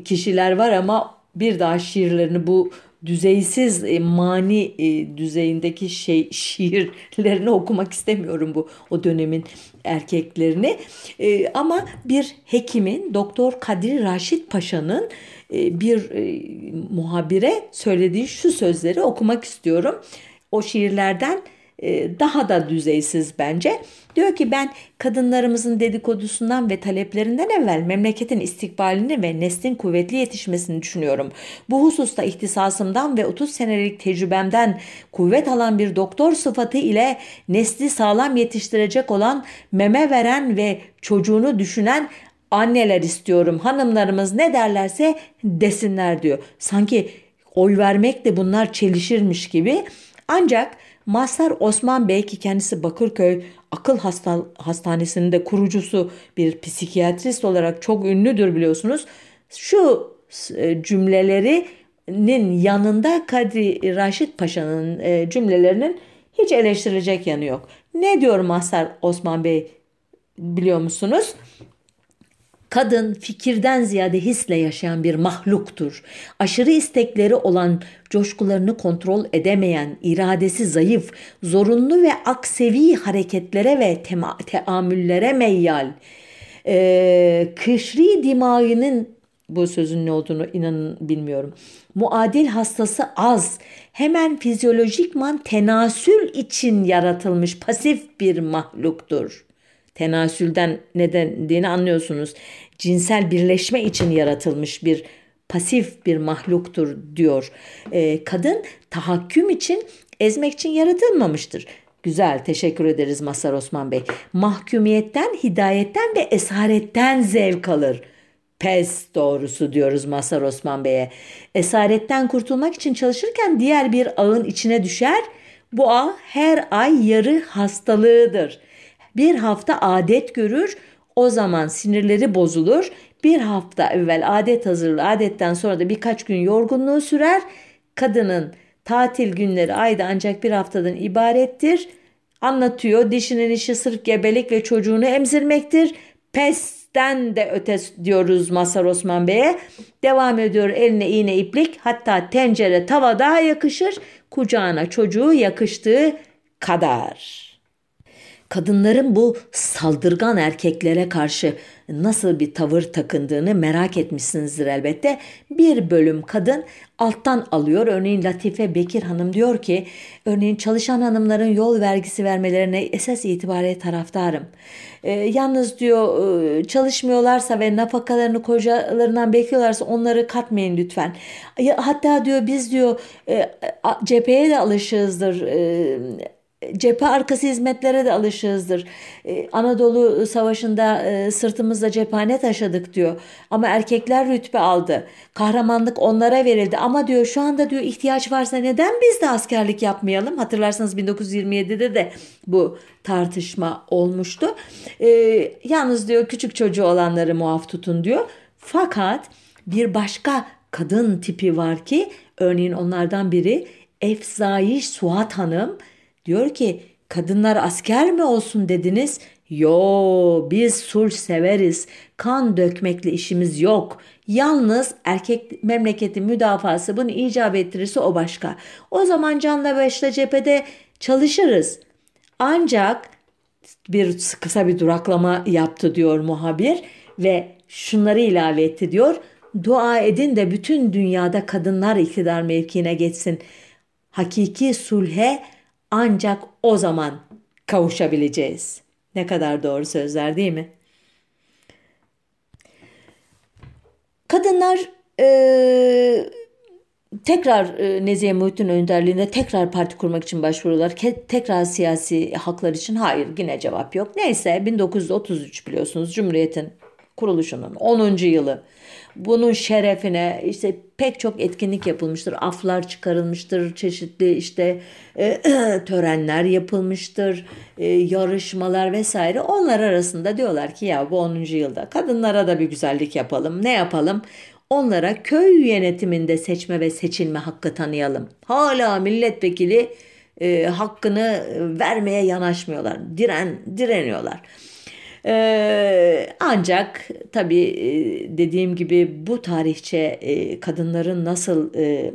kişiler var ama bir daha şiirlerini bu düzeysiz e, mani e, düzeyindeki şey şiirlerini okumak istemiyorum bu o dönemin erkeklerini e, ama bir hekimin Doktor Kadir Raşit Paşa'nın e, bir e, muhabire söylediği şu sözleri okumak istiyorum. O şiirlerden daha da düzeysiz bence. Diyor ki ben kadınlarımızın dedikodusundan ve taleplerinden evvel memleketin istikbalini ve neslin kuvvetli yetişmesini düşünüyorum. Bu hususta ihtisasımdan ve 30 senelik tecrübemden kuvvet alan bir doktor sıfatı ile nesli sağlam yetiştirecek olan meme veren ve çocuğunu düşünen anneler istiyorum. Hanımlarımız ne derlerse desinler diyor. Sanki oy vermek de bunlar çelişirmiş gibi. Ancak Mazhar Osman Bey ki kendisi Bakırköy Akıl Hasta Hastanesi'nin de kurucusu bir psikiyatrist olarak çok ünlüdür biliyorsunuz. Şu e, cümlelerinin yanında Kadri Raşit Paşa'nın e, cümlelerinin hiç eleştirecek yanı yok. Ne diyor Mazhar Osman Bey biliyor musunuz? Kadın fikirden ziyade hisle yaşayan bir mahluktur. Aşırı istekleri olan, coşkularını kontrol edemeyen, iradesi zayıf, zorunlu ve aksevi hareketlere ve teamüllere meyyal, ee, kışri dimağının bu sözün ne olduğunu inanın bilmiyorum. Muadil hastası az. Hemen fizyolojikman tenasül için yaratılmış pasif bir mahluktur. Tenasülden ne dendiğini anlıyorsunuz. Cinsel birleşme için yaratılmış bir pasif bir mahluktur diyor. E, kadın tahakküm için ezmek için yaratılmamıştır. Güzel teşekkür ederiz Masar Osman Bey. Mahkumiyetten, hidayetten ve esaretten zevk alır. Pes doğrusu diyoruz Masar Osman Bey'e. Esaretten kurtulmak için çalışırken diğer bir ağın içine düşer. Bu ağ her ay yarı hastalığıdır. Bir hafta adet görür. O zaman sinirleri bozulur. Bir hafta evvel adet hazırlığı, adetten sonra da birkaç gün yorgunluğu sürer. Kadının tatil günleri ayda ancak bir haftadan ibarettir. Anlatıyor dişinin işi sırf gebelik ve çocuğunu emzirmektir. Pesten de ötes diyoruz Masar Osman Bey'e. Devam ediyor eline iğne iplik hatta tencere tava daha yakışır. Kucağına çocuğu yakıştığı kadar. Kadınların bu saldırgan erkeklere karşı nasıl bir tavır takındığını merak etmişsinizdir elbette. Bir bölüm kadın alttan alıyor. Örneğin Latife Bekir Hanım diyor ki, örneğin çalışan hanımların yol vergisi vermelerine esas itibariyle taraftarım. E, yalnız diyor e, çalışmıyorlarsa ve nafakalarını kocalarından bekliyorlarsa onları katmayın lütfen. Hatta diyor biz diyor e, cepheye de alışığızdır. E, cephe arkası hizmetlere de alışığızdır. Ee, Anadolu Savaşı'nda e, sırtımızda cephane taşıdık diyor. Ama erkekler rütbe aldı. Kahramanlık onlara verildi. Ama diyor şu anda diyor ihtiyaç varsa neden biz de askerlik yapmayalım? Hatırlarsanız 1927'de de bu tartışma olmuştu. E, yalnız diyor küçük çocuğu olanları muaf tutun diyor. Fakat bir başka kadın tipi var ki örneğin onlardan biri Efzayiş Suat Hanım Diyor ki kadınlar asker mi olsun dediniz? Yo biz sulh severiz. Kan dökmekle işimiz yok. Yalnız erkek memleketi müdafası bunu icap ettirirse o başka. O zaman canla başla cephede çalışırız. Ancak bir kısa bir duraklama yaptı diyor muhabir ve şunları ilave etti diyor. Dua edin de bütün dünyada kadınlar iktidar mevkiine geçsin. Hakiki sulhe ancak o zaman kavuşabileceğiz. Ne kadar doğru sözler değil mi? Kadınlar e, tekrar e, Nezihe Muhittin önderliğinde tekrar parti kurmak için başvuruyorlar. Ke, tekrar siyasi haklar için hayır yine cevap yok. Neyse 1933 biliyorsunuz Cumhuriyet'in kuruluşunun 10. yılı. Bunun şerefine işte pek çok etkinlik yapılmıştır. Aflar çıkarılmıştır. Çeşitli işte e, törenler yapılmıştır. E, yarışmalar vesaire. Onlar arasında diyorlar ki ya bu 10. yılda kadınlara da bir güzellik yapalım. Ne yapalım? Onlara köy yönetiminde seçme ve seçilme hakkı tanıyalım. Hala milletvekili e, hakkını vermeye yanaşmıyorlar. Diren direniyorlar. Ee, ancak tabii e, dediğim gibi bu tarihçe e, kadınların nasıl e,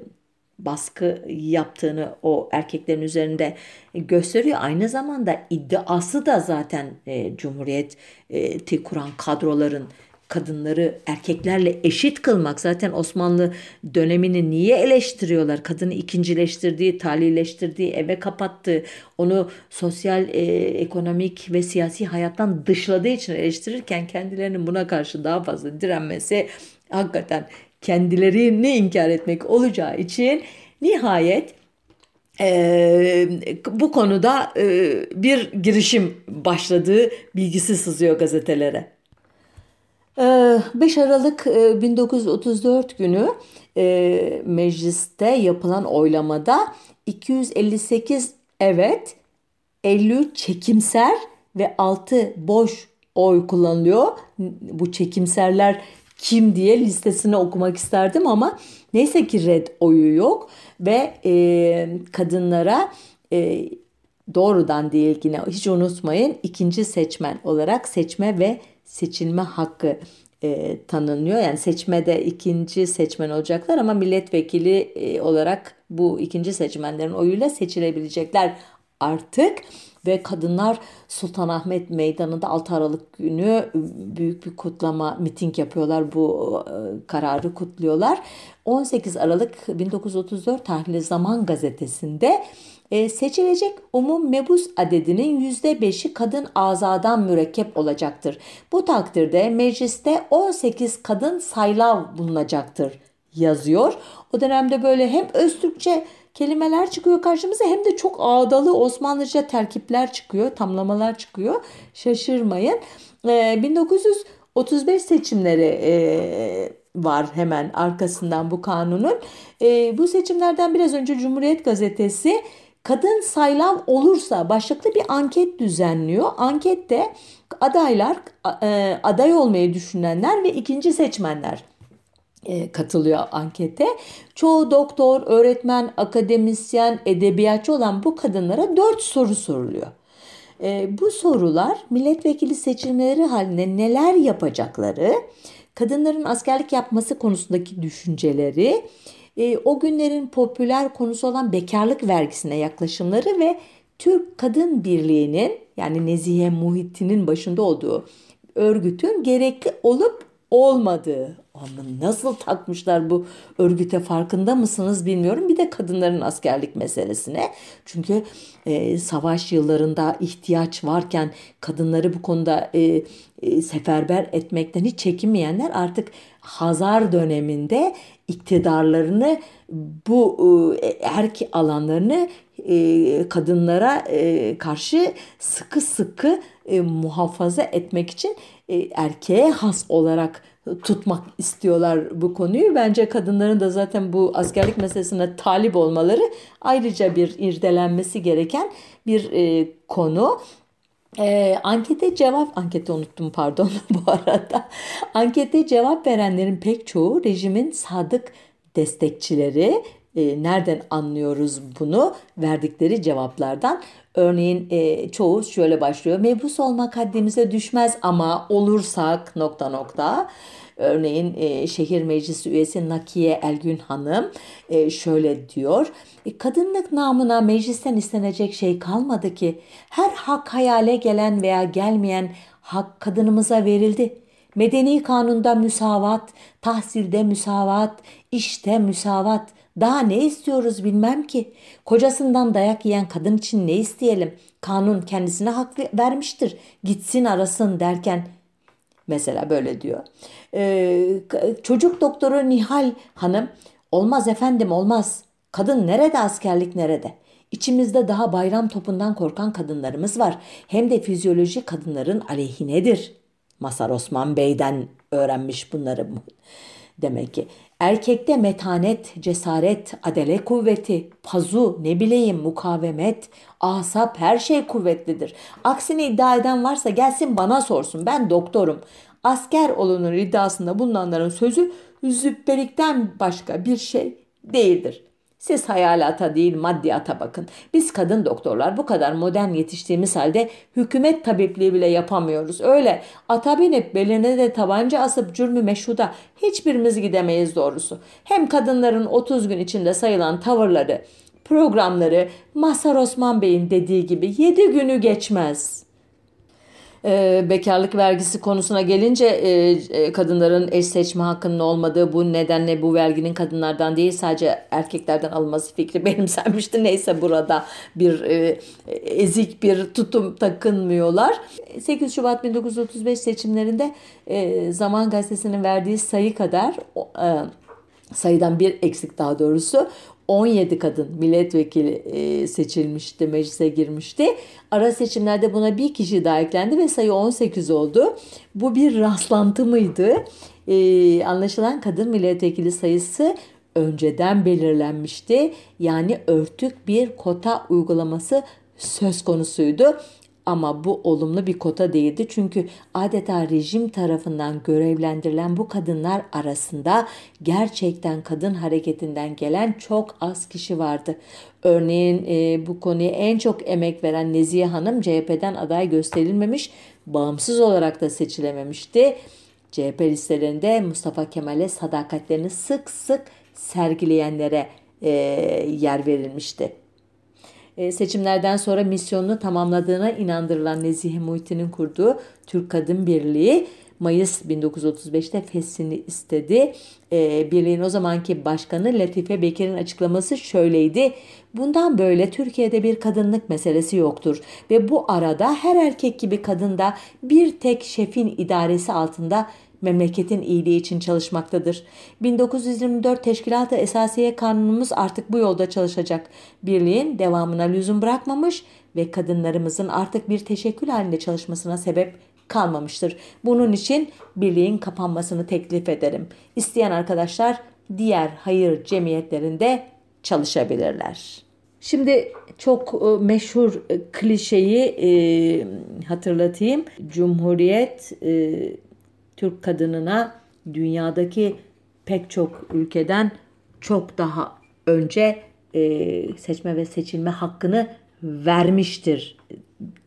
baskı yaptığını o erkeklerin üzerinde gösteriyor. Aynı zamanda iddiası da zaten e, Cumhuriyet'i kuran kadroların kadınları erkeklerle eşit kılmak zaten Osmanlı dönemini niye eleştiriyorlar? Kadını ikincileştirdiği, talileştirdiği, eve kapattığı, onu sosyal, e, ekonomik ve siyasi hayattan dışladığı için eleştirirken kendilerinin buna karşı daha fazla direnmesi hakikaten kendilerini inkar etmek olacağı için nihayet e, bu konuda e, bir girişim başladığı bilgisi sızıyor gazetelere. 5 ee, Aralık 1934 e, günü e, mecliste yapılan oylamada 258 evet, 53 çekimser ve 6 boş oy kullanılıyor. Bu çekimserler kim diye listesini okumak isterdim ama neyse ki red oyu yok ve e, kadınlara e, doğrudan değil yine hiç unutmayın ikinci seçmen olarak seçme ve seçilme hakkı e, tanınıyor. Yani seçmede ikinci seçmen olacaklar ama milletvekili e, olarak bu ikinci seçmenlerin oyuyla seçilebilecekler artık ve kadınlar Sultanahmet Meydanı'nda 6 Aralık günü büyük bir kutlama, miting yapıyorlar. Bu e, kararı kutluyorlar. 18 Aralık 1934 tarihli Zaman gazetesinde e, seçilecek umum mebus adedinin %5'i kadın azadan mürekkep olacaktır. Bu takdirde mecliste 18 kadın saylav bulunacaktır yazıyor. O dönemde böyle hem Öztürkçe kelimeler çıkıyor karşımıza hem de çok ağdalı Osmanlıca terkipler çıkıyor, tamlamalar çıkıyor. Şaşırmayın. E, 1935 seçimleri e, var hemen arkasından bu kanunun. E, bu seçimlerden biraz önce Cumhuriyet Gazetesi kadın saylav olursa başlıklı bir anket düzenliyor. Ankette adaylar, e, aday olmayı düşünenler ve ikinci seçmenler e, katılıyor ankete. Çoğu doktor, öğretmen, akademisyen, edebiyatçı olan bu kadınlara dört soru soruluyor. E, bu sorular milletvekili seçimleri halinde neler yapacakları, kadınların askerlik yapması konusundaki düşünceleri, e, o günlerin popüler konusu olan bekarlık vergisine yaklaşımları ve Türk Kadın Birliği'nin yani Nezihe Muhittin'in başında olduğu örgütün gerekli olup olmadığı. Ama nasıl takmışlar bu örgüte farkında mısınız bilmiyorum. Bir de kadınların askerlik meselesine. Çünkü e, savaş yıllarında ihtiyaç varken kadınları bu konuda e, e, seferber etmekten hiç çekinmeyenler artık Hazar döneminde iktidarlarını bu e, erk alanlarını e, kadınlara e, karşı sıkı sıkı e, muhafaza etmek için e, erkeğe has olarak tutmak istiyorlar bu konuyu. Bence kadınların da zaten bu askerlik meselesine talip olmaları ayrıca bir irdelenmesi gereken bir e, konu. E, ankete cevap, ankete unuttum pardon bu arada. Ankete cevap verenlerin pek çoğu rejimin sadık destekçileri. E, nereden anlıyoruz bunu? Verdikleri cevaplardan. Örneğin e, çoğu şöyle başlıyor. Mebus olmak haddimize düşmez ama olursak nokta nokta. Örneğin e, şehir meclisi üyesi Nakiye Elgün Hanım e, şöyle diyor. E, kadınlık namına meclisten istenecek şey kalmadı ki. Her hak hayale gelen veya gelmeyen hak kadınımıza verildi. Medeni kanunda müsavat, tahsilde müsavat, işte müsavat. Daha ne istiyoruz bilmem ki. Kocasından dayak yiyen kadın için ne isteyelim? Kanun kendisine hak vermiştir. Gitsin arasın derken Mesela böyle diyor. Ee, çocuk doktoru Nihal Hanım olmaz efendim olmaz. Kadın nerede askerlik nerede? İçimizde daha bayram topundan korkan kadınlarımız var. Hem de fizyoloji kadınların aleyhinedir. Masar Osman Bey'den öğrenmiş bunları demek ki. Erkekte metanet, cesaret, adele kuvveti, pazu, ne bileyim mukavemet, asap her şey kuvvetlidir. Aksini iddia eden varsa gelsin bana sorsun ben doktorum. Asker olunur iddiasında bulunanların sözü züppelikten başka bir şey değildir. Siz hayalata değil maddiyata bakın. Biz kadın doktorlar bu kadar modern yetiştiğimiz halde hükümet tabipliği bile yapamıyoruz. Öyle ata binip beline de tabanca asıp cürmü meşhuda hiçbirimiz gidemeyiz doğrusu. Hem kadınların 30 gün içinde sayılan tavırları, programları Masar Osman Bey'in dediği gibi 7 günü geçmez.'' E, bekarlık vergisi konusuna gelince e, e, kadınların eş seçme hakkının olmadığı bu nedenle bu verginin kadınlardan değil sadece erkeklerden alınması fikri benimsenmişti. Neyse burada bir e, ezik bir tutum takınmıyorlar. 8 Şubat 1935 seçimlerinde e, Zaman Gazetesi'nin verdiği sayı kadar e, sayıdan bir eksik daha doğrusu 17 kadın milletvekili e, seçilmişti, meclise girmişti. Ara seçimlerde buna bir kişi daha eklendi ve sayı 18 oldu. Bu bir rastlantı mıydı? Ee, anlaşılan kadın milletvekili sayısı önceden belirlenmişti. Yani örtük bir kota uygulaması söz konusuydu. Ama bu olumlu bir kota değildi çünkü adeta rejim tarafından görevlendirilen bu kadınlar arasında gerçekten kadın hareketinden gelen çok az kişi vardı. Örneğin e, bu konuya en çok emek veren Nezihe Hanım CHP'den aday gösterilmemiş, bağımsız olarak da seçilememişti. CHP listelerinde Mustafa Kemal'e sadakatlerini sık sık sergileyenlere e, yer verilmişti. E, seçimlerden sonra misyonunu tamamladığına inandırılan Nezihe Muhittin'in kurduğu Türk Kadın Birliği Mayıs 1935'te feshini istedi. E, birliğin o zamanki başkanı Latife Bekir'in açıklaması şöyleydi. Bundan böyle Türkiye'de bir kadınlık meselesi yoktur ve bu arada her erkek gibi kadın da bir tek şefin idaresi altında memleketin iyiliği için çalışmaktadır. 1924 Teşkilat-ı Esasiye Kanunumuz artık bu yolda çalışacak. Birliğin devamına lüzum bırakmamış ve kadınlarımızın artık bir teşekkül halinde çalışmasına sebep kalmamıştır. Bunun için birliğin kapanmasını teklif ederim. İsteyen arkadaşlar diğer hayır cemiyetlerinde çalışabilirler. Şimdi çok e, meşhur e, klişeyi e, hatırlatayım. Cumhuriyet e, Türk kadınına dünyadaki pek çok ülkeden çok daha önce e, seçme ve seçilme hakkını vermiştir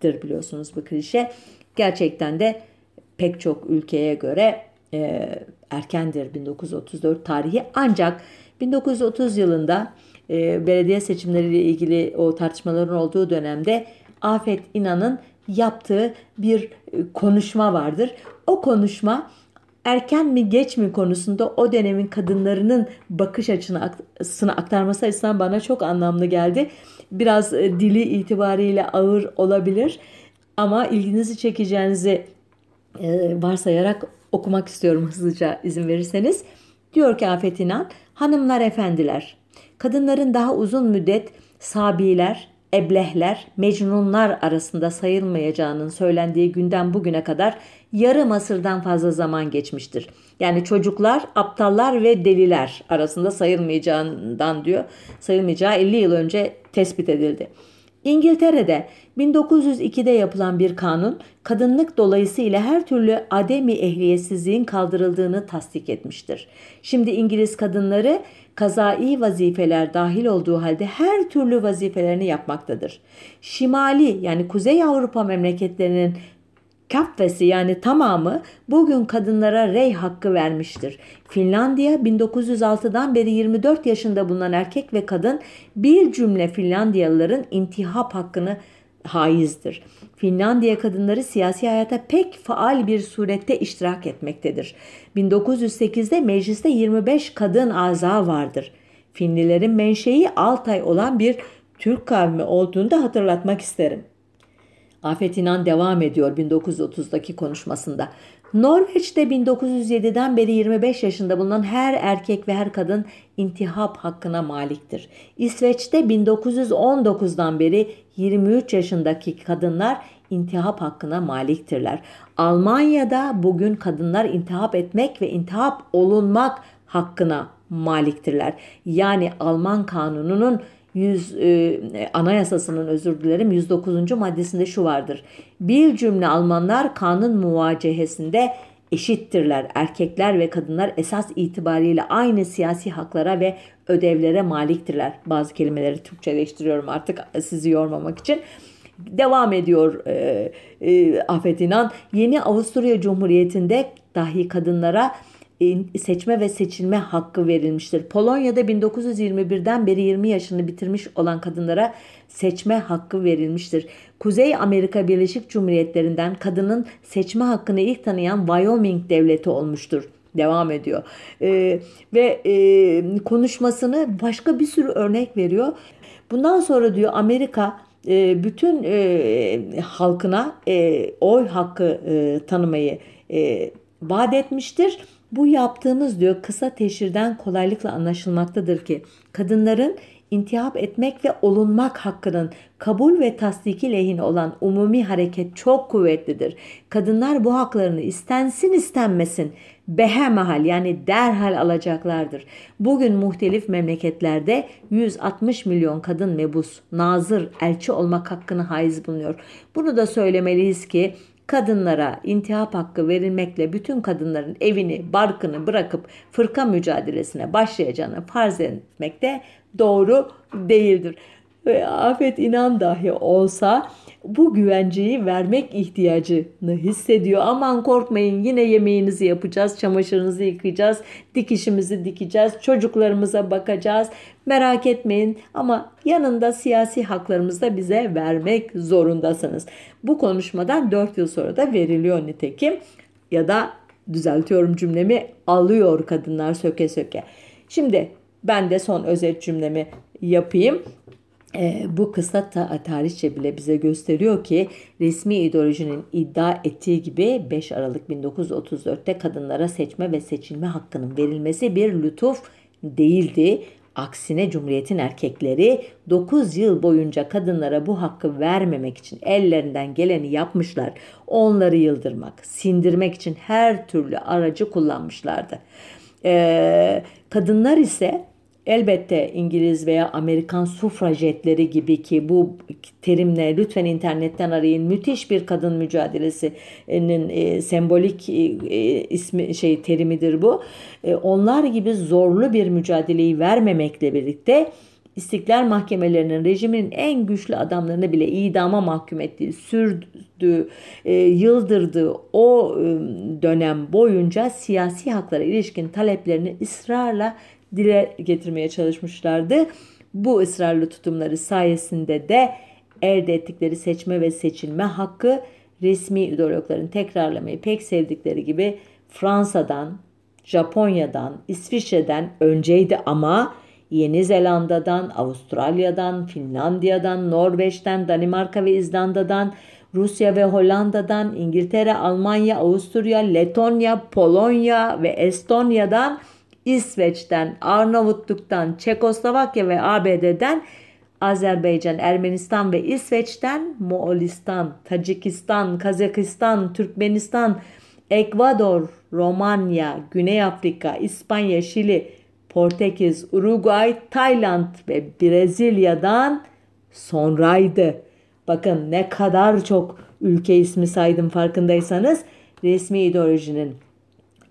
biliyorsunuz bu klişe. Gerçekten de pek çok ülkeye göre e, erkendir 1934 tarihi ancak 1930 yılında e, belediye seçimleriyle ilgili o tartışmaların olduğu dönemde Afet İnan'ın yaptığı bir e, konuşma vardır. O konuşma erken mi geç mi konusunda o dönemin kadınlarının bakış açısını aktarması açısından bana çok anlamlı geldi. Biraz e, dili itibariyle ağır olabilir ama ilginizi çekeceğinizi e, varsayarak okumak istiyorum hızlıca izin verirseniz. Diyor ki Afet İnan, hanımlar efendiler, kadınların daha uzun müddet sabiler, eblehler, mecnunlar arasında sayılmayacağının söylendiği günden bugüne kadar yarım asırdan fazla zaman geçmiştir. Yani çocuklar, aptallar ve deliler arasında sayılmayacağından diyor. Sayılmayacağı 50 yıl önce tespit edildi. İngiltere'de 1902'de yapılan bir kanun kadınlık dolayısıyla her türlü ademi ehliyetsizliğin kaldırıldığını tasdik etmiştir. Şimdi İngiliz kadınları kazai vazifeler dahil olduğu halde her türlü vazifelerini yapmaktadır. Şimali yani Kuzey Avrupa memleketlerinin kaffesi yani tamamı bugün kadınlara rey hakkı vermiştir. Finlandiya 1906'dan beri 24 yaşında bulunan erkek ve kadın bir cümle Finlandiyalıların intihap hakkını haizdir. Finlandiya kadınları siyasi hayata pek faal bir surette iştirak etmektedir. 1908'de mecliste 25 kadın aza vardır. Finlilerin menşei Altay olan bir Türk kavmi olduğunu da hatırlatmak isterim. Afet İnan devam ediyor 1930'daki konuşmasında. Norveç'te 1907'den beri 25 yaşında bulunan her erkek ve her kadın intihap hakkına maliktir. İsveç'te 1919'dan beri 23 yaşındaki kadınlar intihap hakkına maliktirler. Almanya'da bugün kadınlar intihap etmek ve intihap olunmak hakkına maliktirler. Yani Alman kanununun 100 e, anayasasının özür dilerim 109. maddesinde şu vardır. Bir cümle Almanlar kanun muvacehesinde eşittirler. Erkekler ve kadınlar esas itibariyle aynı siyasi haklara ve ödevlere maliktirler. Bazı kelimeleri Türkçeleştiriyorum artık sizi yormamak için. Devam ediyor e, e, Afet İnan. Yeni Avusturya Cumhuriyeti'nde dahi kadınlara seçme ve seçilme hakkı verilmiştir. Polonya'da 1921'den beri 20 yaşını bitirmiş olan kadınlara seçme hakkı verilmiştir. Kuzey Amerika Birleşik Cumhuriyetleri'nden kadının seçme hakkını ilk tanıyan Wyoming devleti olmuştur devam ediyor. Ee, ve e, konuşmasını başka bir sürü örnek veriyor. Bundan sonra diyor Amerika e, bütün e, halkına e, oy hakkı e, tanımayı e, vaat etmiştir bu yaptığımız diyor kısa teşhirden kolaylıkla anlaşılmaktadır ki kadınların intihap etmek ve olunmak hakkının kabul ve tasdiki lehine olan umumi hareket çok kuvvetlidir. Kadınlar bu haklarını istensin istenmesin behemahal yani derhal alacaklardır. Bugün muhtelif memleketlerde 160 milyon kadın mebus, nazır, elçi olmak hakkını haiz bulunuyor. Bunu da söylemeliyiz ki kadınlara intihap hakkı verilmekle bütün kadınların evini, barkını bırakıp fırka mücadelesine başlayacağını farz etmek de doğru değildir. Afet inan dahi olsa bu güvenceyi vermek ihtiyacını hissediyor. Aman korkmayın yine yemeğinizi yapacağız, çamaşırınızı yıkayacağız, dikişimizi dikeceğiz, çocuklarımıza bakacağız. Merak etmeyin ama yanında siyasi haklarımızı da bize vermek zorundasınız. Bu konuşmadan 4 yıl sonra da veriliyor nitekim ya da düzeltiyorum cümlemi alıyor kadınlar söke söke. Şimdi ben de son özet cümlemi yapayım. E, bu kısa ta- tarihçe bile bize gösteriyor ki resmi ideolojinin iddia ettiği gibi 5 Aralık 1934'te kadınlara seçme ve seçilme hakkının verilmesi bir lütuf değildi. Aksine Cumhuriyet'in erkekleri 9 yıl boyunca kadınlara bu hakkı vermemek için ellerinden geleni yapmışlar. Onları yıldırmak, sindirmek için her türlü aracı kullanmışlardı. Ee, kadınlar ise Elbette İngiliz veya Amerikan sufrajetleri gibi ki bu terimle lütfen internetten arayın. Müthiş bir kadın mücadelesinin e, sembolik e, e, ismi şey terimidir bu. E, onlar gibi zorlu bir mücadeleyi vermemekle birlikte İstiklal mahkemelerinin rejimin en güçlü adamlarını bile idama mahkum ettiği, sürdüğü, e, yıldırdığı o e, dönem boyunca siyasi haklara ilişkin taleplerini ısrarla dile getirmeye çalışmışlardı. Bu ısrarlı tutumları sayesinde de elde ettikleri seçme ve seçilme hakkı resmi ideologların tekrarlamayı pek sevdikleri gibi Fransa'dan, Japonya'dan, İsviçre'den önceydi ama Yeni Zelanda'dan, Avustralya'dan, Finlandiya'dan, Norveç'ten, Danimarka ve İzlanda'dan, Rusya ve Hollanda'dan, İngiltere, Almanya, Avusturya, Letonya, Polonya ve Estonya'dan İsveç'ten, Arnavutluk'tan, Çekoslovakya ve ABD'den, Azerbaycan, Ermenistan ve İsveç'ten, Moğolistan, Tacikistan, Kazakistan, Türkmenistan, Ekvador, Romanya, Güney Afrika, İspanya, Şili, Portekiz, Uruguay, Tayland ve Brezilya'dan sonraydı. Bakın ne kadar çok ülke ismi saydım farkındaysanız resmi ideolojinin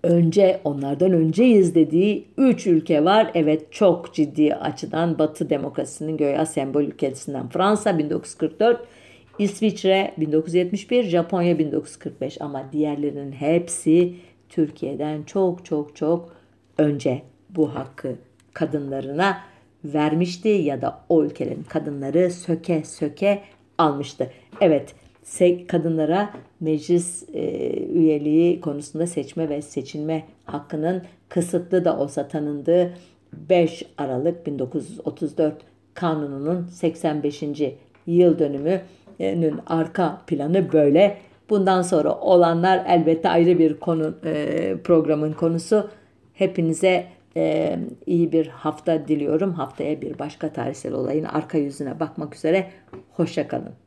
önce onlardan önceyiz dediği 3 ülke var. Evet çok ciddi açıdan Batı demokrasisinin göya sembol ülkesinden Fransa 1944, İsviçre 1971, Japonya 1945 ama diğerlerinin hepsi Türkiye'den çok çok çok önce bu hakkı kadınlarına vermişti ya da o ülkelerin kadınları söke söke almıştı. Evet kadınlara meclis e, üyeliği konusunda seçme ve seçilme hakkının kısıtlı da olsa tanındığı 5 Aralık 1934 kanununun 85. yıl dönümünün arka planı böyle. Bundan sonra olanlar elbette ayrı bir konu e, programın konusu. Hepinize e, iyi bir hafta diliyorum. Haftaya bir başka tarihsel olayın arka yüzüne bakmak üzere. Hoşçakalın.